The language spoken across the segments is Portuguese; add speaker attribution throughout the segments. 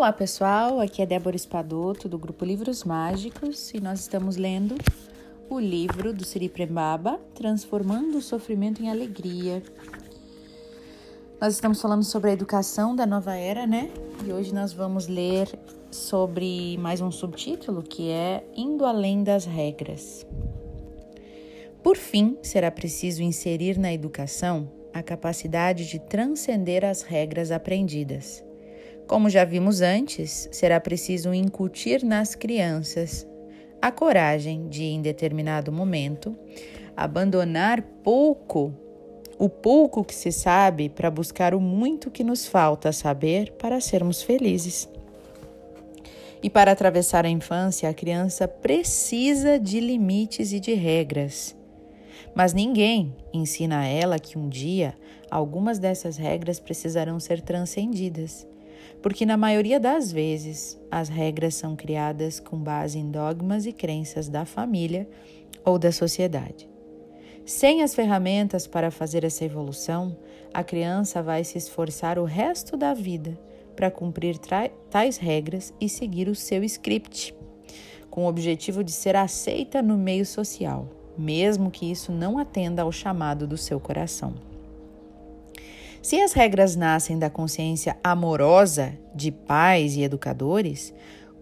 Speaker 1: Olá pessoal, aqui é Débora Espadoto do grupo Livros Mágicos e nós estamos lendo o livro do Siri Prembaba, Transformando o Sofrimento em Alegria. Nós estamos falando sobre a educação da nova era, né? E hoje nós vamos ler sobre mais um subtítulo que é Indo Além das Regras. Por fim, será preciso inserir na educação a capacidade de transcender as regras aprendidas como já vimos antes, será preciso incutir nas crianças a coragem de, em determinado momento, abandonar pouco, o pouco que se sabe, para buscar o muito que nos falta saber para sermos felizes. E para atravessar a infância, a criança precisa de limites e de regras. Mas ninguém ensina a ela que um dia algumas dessas regras precisarão ser transcendidas porque na maioria das vezes as regras são criadas com base em dogmas e crenças da família ou da sociedade. Sem as ferramentas para fazer essa evolução, a criança vai se esforçar o resto da vida para cumprir tais regras e seguir o seu script, com o objetivo de ser aceita no meio social, mesmo que isso não atenda ao chamado do seu coração. Se as regras nascem da consciência amorosa de pais e educadores,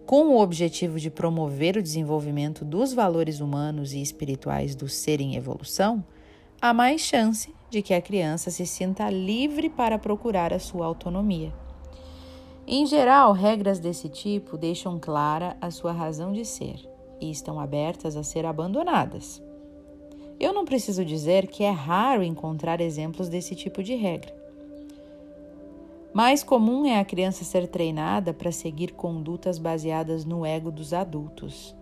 Speaker 1: com o objetivo de promover o desenvolvimento dos valores humanos e espirituais do ser em evolução, há mais chance de que a criança se sinta livre para procurar a sua autonomia. Em geral, regras desse tipo deixam clara a sua razão de ser e estão abertas a ser abandonadas. Eu não preciso dizer que é raro encontrar exemplos desse tipo de regra. Mais comum é a criança ser treinada para seguir condutas baseadas no ego dos adultos.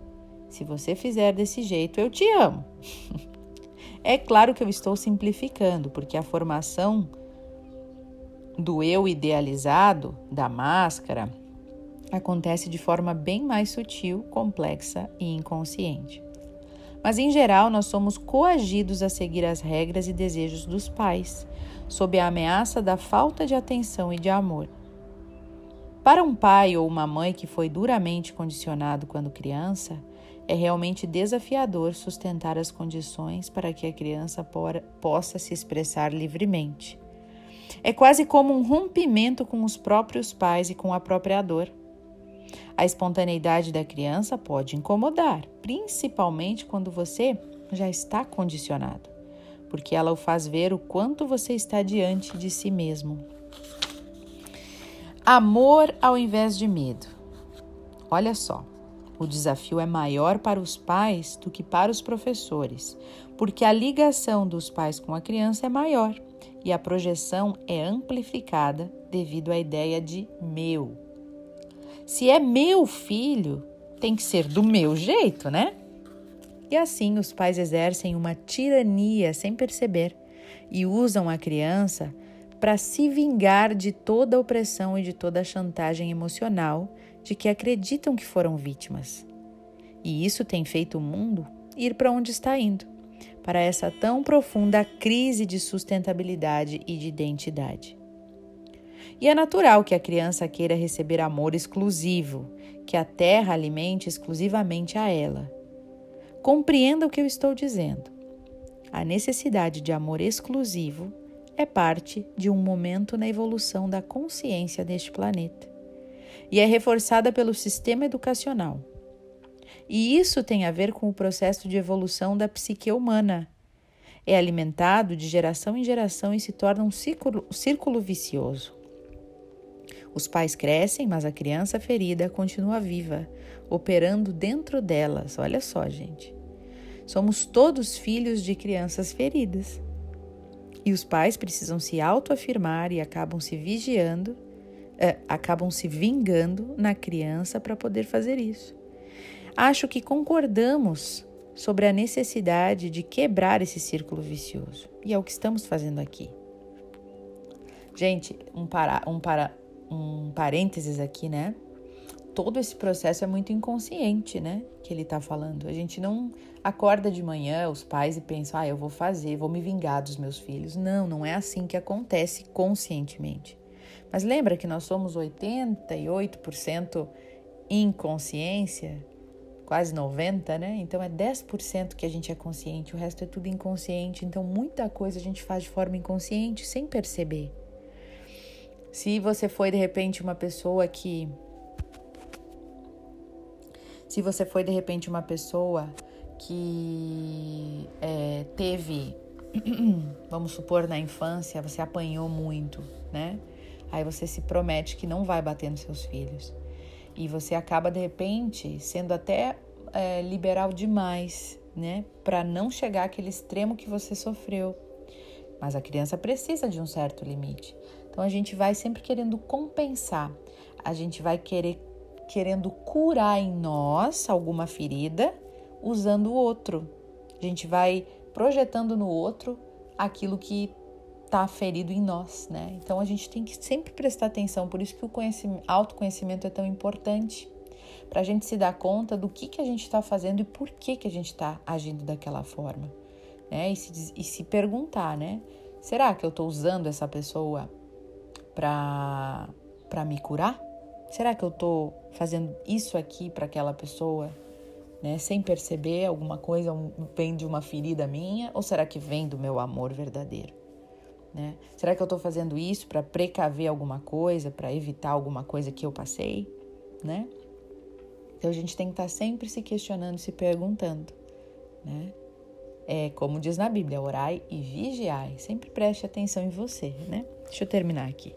Speaker 1: Se você fizer desse jeito, eu te amo. é claro que eu estou simplificando, porque a formação do eu idealizado, da máscara, acontece de forma bem mais sutil, complexa e inconsciente. Mas em geral, nós somos coagidos a seguir as regras e desejos dos pais, sob a ameaça da falta de atenção e de amor. Para um pai ou uma mãe que foi duramente condicionado quando criança, é realmente desafiador sustentar as condições para que a criança possa se expressar livremente. É quase como um rompimento com os próprios pais e com a própria dor. A espontaneidade da criança pode incomodar, principalmente quando você já está condicionado porque ela o faz ver o quanto você está diante de si mesmo. Amor ao invés de medo. Olha só, o desafio é maior para os pais do que para os professores, porque a ligação dos pais com a criança é maior e a projeção é amplificada devido à ideia de meu. Se é meu filho, tem que ser do meu jeito, né? E assim os pais exercem uma tirania sem perceber e usam a criança para se vingar de toda a opressão e de toda a chantagem emocional de que acreditam que foram vítimas. E isso tem feito o mundo ir para onde está indo, para essa tão profunda crise de sustentabilidade e de identidade. E é natural que a criança queira receber amor exclusivo, que a terra alimente exclusivamente a ela Compreenda o que eu estou dizendo. A necessidade de amor exclusivo é parte de um momento na evolução da consciência deste planeta e é reforçada pelo sistema educacional. E isso tem a ver com o processo de evolução da psique humana. É alimentado de geração em geração e se torna um círculo, círculo vicioso. Os pais crescem, mas a criança ferida continua viva, operando dentro delas. Olha só, gente. Somos todos filhos de crianças feridas. E os pais precisam se autoafirmar e acabam se vigiando, é, acabam se vingando na criança para poder fazer isso. Acho que concordamos sobre a necessidade de quebrar esse círculo vicioso. E é o que estamos fazendo aqui. Gente, um, para, um, para, um parênteses aqui, né? todo esse processo é muito inconsciente, né? Que ele tá falando. A gente não acorda de manhã, os pais, e pensa, ah, eu vou fazer, vou me vingar dos meus filhos. Não, não é assim que acontece conscientemente. Mas lembra que nós somos 88% inconsciência, quase 90, né? Então é 10% que a gente é consciente, o resto é tudo inconsciente. Então muita coisa a gente faz de forma inconsciente, sem perceber. Se você foi de repente uma pessoa que se você foi de repente uma pessoa que é, teve, vamos supor, na infância, você apanhou muito, né? Aí você se promete que não vai bater nos seus filhos. E você acaba, de repente, sendo até é, liberal demais, né? Para não chegar àquele extremo que você sofreu. Mas a criança precisa de um certo limite. Então a gente vai sempre querendo compensar. A gente vai querer querendo curar em nós alguma ferida usando o outro. A gente vai projetando no outro aquilo que está ferido em nós, né? Então a gente tem que sempre prestar atenção, por isso que o autoconhecimento é tão importante, para a gente se dar conta do que, que a gente está fazendo e por que, que a gente está agindo daquela forma, né? E se, e se perguntar, né? Será que eu estou usando essa pessoa para me curar? Será que eu estou fazendo isso aqui para aquela pessoa, né? Sem perceber alguma coisa vem de uma ferida minha ou será que vem do meu amor verdadeiro? Né? Será que eu estou fazendo isso para precaver alguma coisa, para evitar alguma coisa que eu passei? Né? Então a gente tem que estar tá sempre se questionando, se perguntando. Né? É como diz na Bíblia, orai e vigiai. Sempre preste atenção em você. Né? Deixa eu terminar aqui.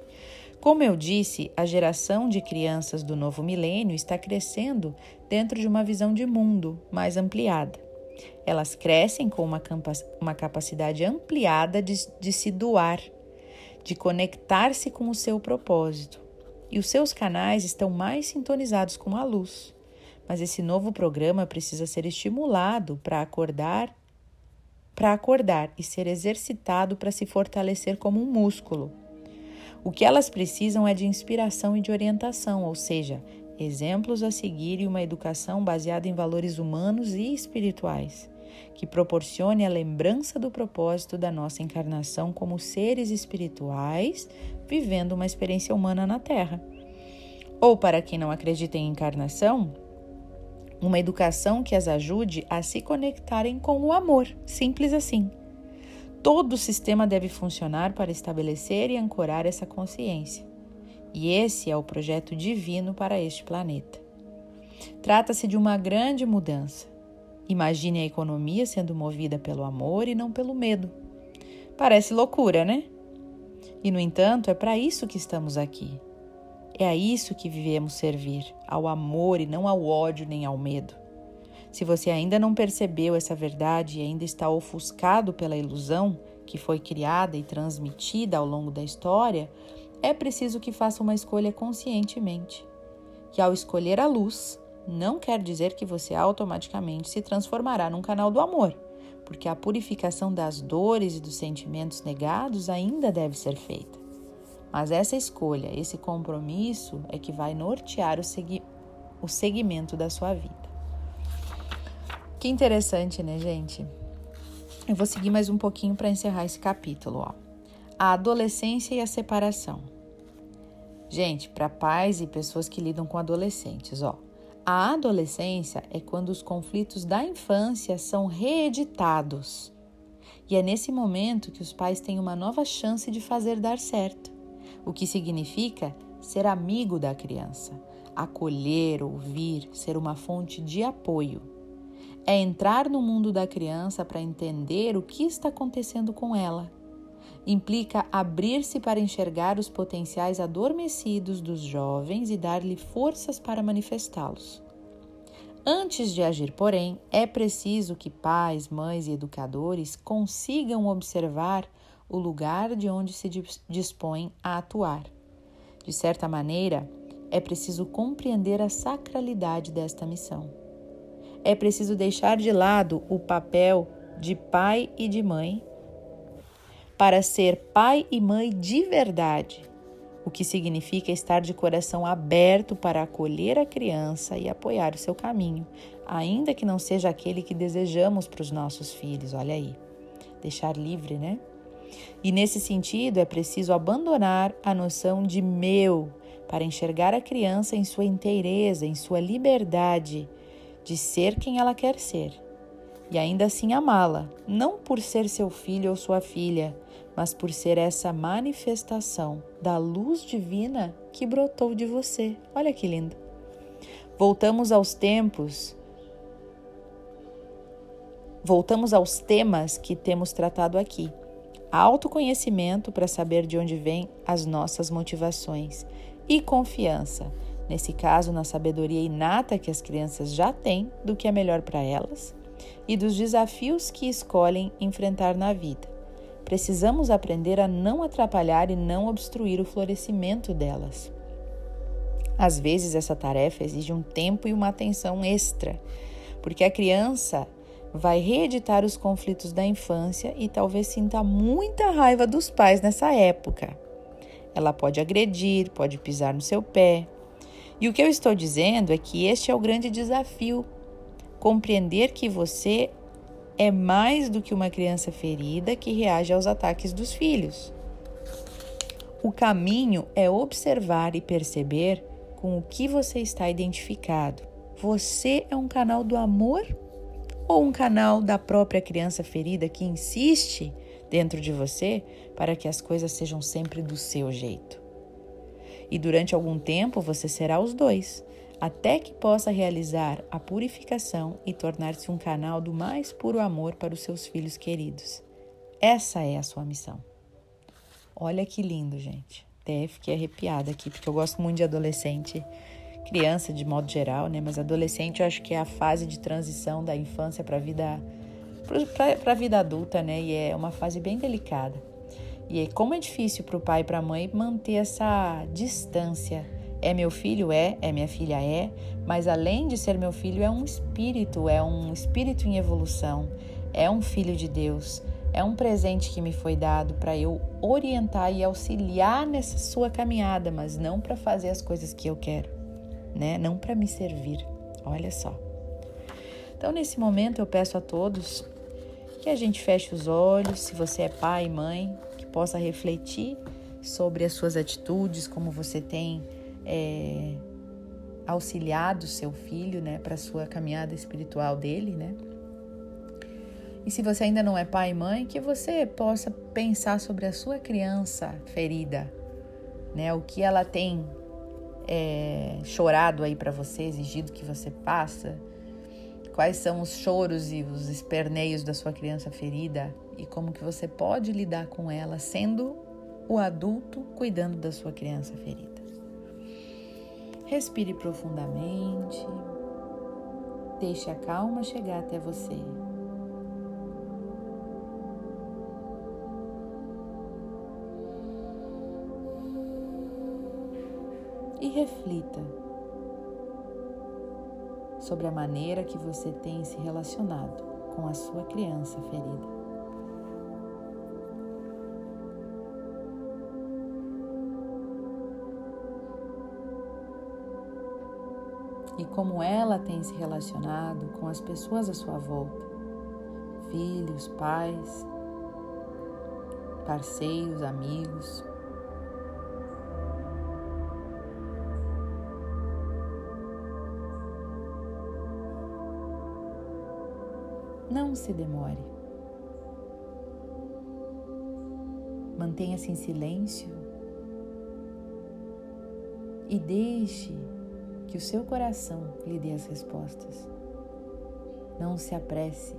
Speaker 1: Como eu disse, a geração de crianças do novo milênio está crescendo dentro de uma visão de mundo mais ampliada. Elas crescem com uma, uma capacidade ampliada de, de se doar, de conectar-se com o seu propósito. E os seus canais estão mais sintonizados com a luz. Mas esse novo programa precisa ser estimulado para acordar, para acordar e ser exercitado para se fortalecer como um músculo. O que elas precisam é de inspiração e de orientação, ou seja, exemplos a seguir e uma educação baseada em valores humanos e espirituais, que proporcione a lembrança do propósito da nossa encarnação como seres espirituais vivendo uma experiência humana na Terra. Ou, para quem não acredita em encarnação, uma educação que as ajude a se conectarem com o amor, simples assim. Todo o sistema deve funcionar para estabelecer e ancorar essa consciência. E esse é o projeto divino para este planeta. Trata-se de uma grande mudança. Imagine a economia sendo movida pelo amor e não pelo medo. Parece loucura, né? E, no entanto, é para isso que estamos aqui. É a isso que vivemos servir, ao amor e não ao ódio nem ao medo. Se você ainda não percebeu essa verdade e ainda está ofuscado pela ilusão que foi criada e transmitida ao longo da história, é preciso que faça uma escolha conscientemente. Que ao escolher a luz, não quer dizer que você automaticamente se transformará num canal do amor, porque a purificação das dores e dos sentimentos negados ainda deve ser feita. Mas essa escolha, esse compromisso é que vai nortear o, segui o segmento da sua vida. Que interessante, né, gente? Eu vou seguir mais um pouquinho para encerrar esse capítulo, ó. A adolescência e a separação. Gente, para pais e pessoas que lidam com adolescentes, ó. A adolescência é quando os conflitos da infância são reeditados. E é nesse momento que os pais têm uma nova chance de fazer dar certo, o que significa ser amigo da criança, acolher, ouvir, ser uma fonte de apoio. É entrar no mundo da criança para entender o que está acontecendo com ela implica abrir-se para enxergar os potenciais adormecidos dos jovens e dar-lhe forças para manifestá-los. Antes de agir, porém, é preciso que pais, mães e educadores consigam observar o lugar de onde se dispõem a atuar. De certa maneira, é preciso compreender a sacralidade desta missão. É preciso deixar de lado o papel de pai e de mãe para ser pai e mãe de verdade, o que significa estar de coração aberto para acolher a criança e apoiar o seu caminho, ainda que não seja aquele que desejamos para os nossos filhos. Olha aí, deixar livre, né? E nesse sentido, é preciso abandonar a noção de meu para enxergar a criança em sua inteireza, em sua liberdade de ser quem ela quer ser. E ainda assim amá-la, não por ser seu filho ou sua filha, mas por ser essa manifestação da luz divina que brotou de você. Olha que lindo. Voltamos aos tempos Voltamos aos temas que temos tratado aqui. Autoconhecimento para saber de onde vêm as nossas motivações e confiança, nesse caso na sabedoria inata que as crianças já têm do que é melhor para elas e dos desafios que escolhem enfrentar na vida. Precisamos aprender a não atrapalhar e não obstruir o florescimento delas. Às vezes, essa tarefa exige um tempo e uma atenção extra, porque a criança vai reeditar os conflitos da infância e talvez sinta muita raiva dos pais nessa época. Ela pode agredir, pode pisar no seu pé. E o que eu estou dizendo é que este é o grande desafio: compreender que você é mais do que uma criança ferida que reage aos ataques dos filhos. O caminho é observar e perceber com o que você está identificado. Você é um canal do amor ou um canal da própria criança ferida que insiste dentro de você para que as coisas sejam sempre do seu jeito. E durante algum tempo você será os dois, até que possa realizar a purificação e tornar-se um canal do mais puro amor para os seus filhos queridos. Essa é a sua missão. Olha que lindo, gente. Até fiquei arrepiada aqui, porque eu gosto muito de adolescente criança de modo geral, né? Mas adolescente eu acho que é a fase de transição da infância para a vida para a vida adulta, né? E é uma fase bem delicada. E como é difícil para o pai e para a mãe manter essa distância. É meu filho? É. É minha filha? É. Mas além de ser meu filho, é um espírito, é um espírito em evolução, é um filho de Deus. É um presente que me foi dado para eu orientar e auxiliar nessa sua caminhada, mas não para fazer as coisas que eu quero né? Não para me servir. Olha só. Então, nesse momento, eu peço a todos que a gente feche os olhos, se você é pai mãe, que possa refletir sobre as suas atitudes, como você tem é, auxiliado seu filho, né, para sua caminhada espiritual dele, né? E se você ainda não é pai e mãe, que você possa pensar sobre a sua criança ferida, né? O que ela tem é, chorado aí para você, exigido que você faça? Quais são os choros e os esperneios da sua criança ferida e como que você pode lidar com ela sendo o adulto cuidando da sua criança ferida? Respire profundamente. Deixe a calma chegar até você. E reflita sobre a maneira que você tem se relacionado com a sua criança ferida. E como ela tem se relacionado com as pessoas à sua volta, filhos, pais, parceiros, amigos. Não se demore. Mantenha-se em silêncio e deixe que o seu coração lhe dê as respostas. Não se apresse.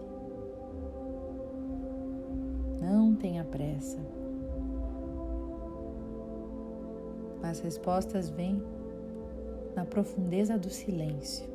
Speaker 1: Não tenha pressa. As respostas vêm na profundeza do silêncio.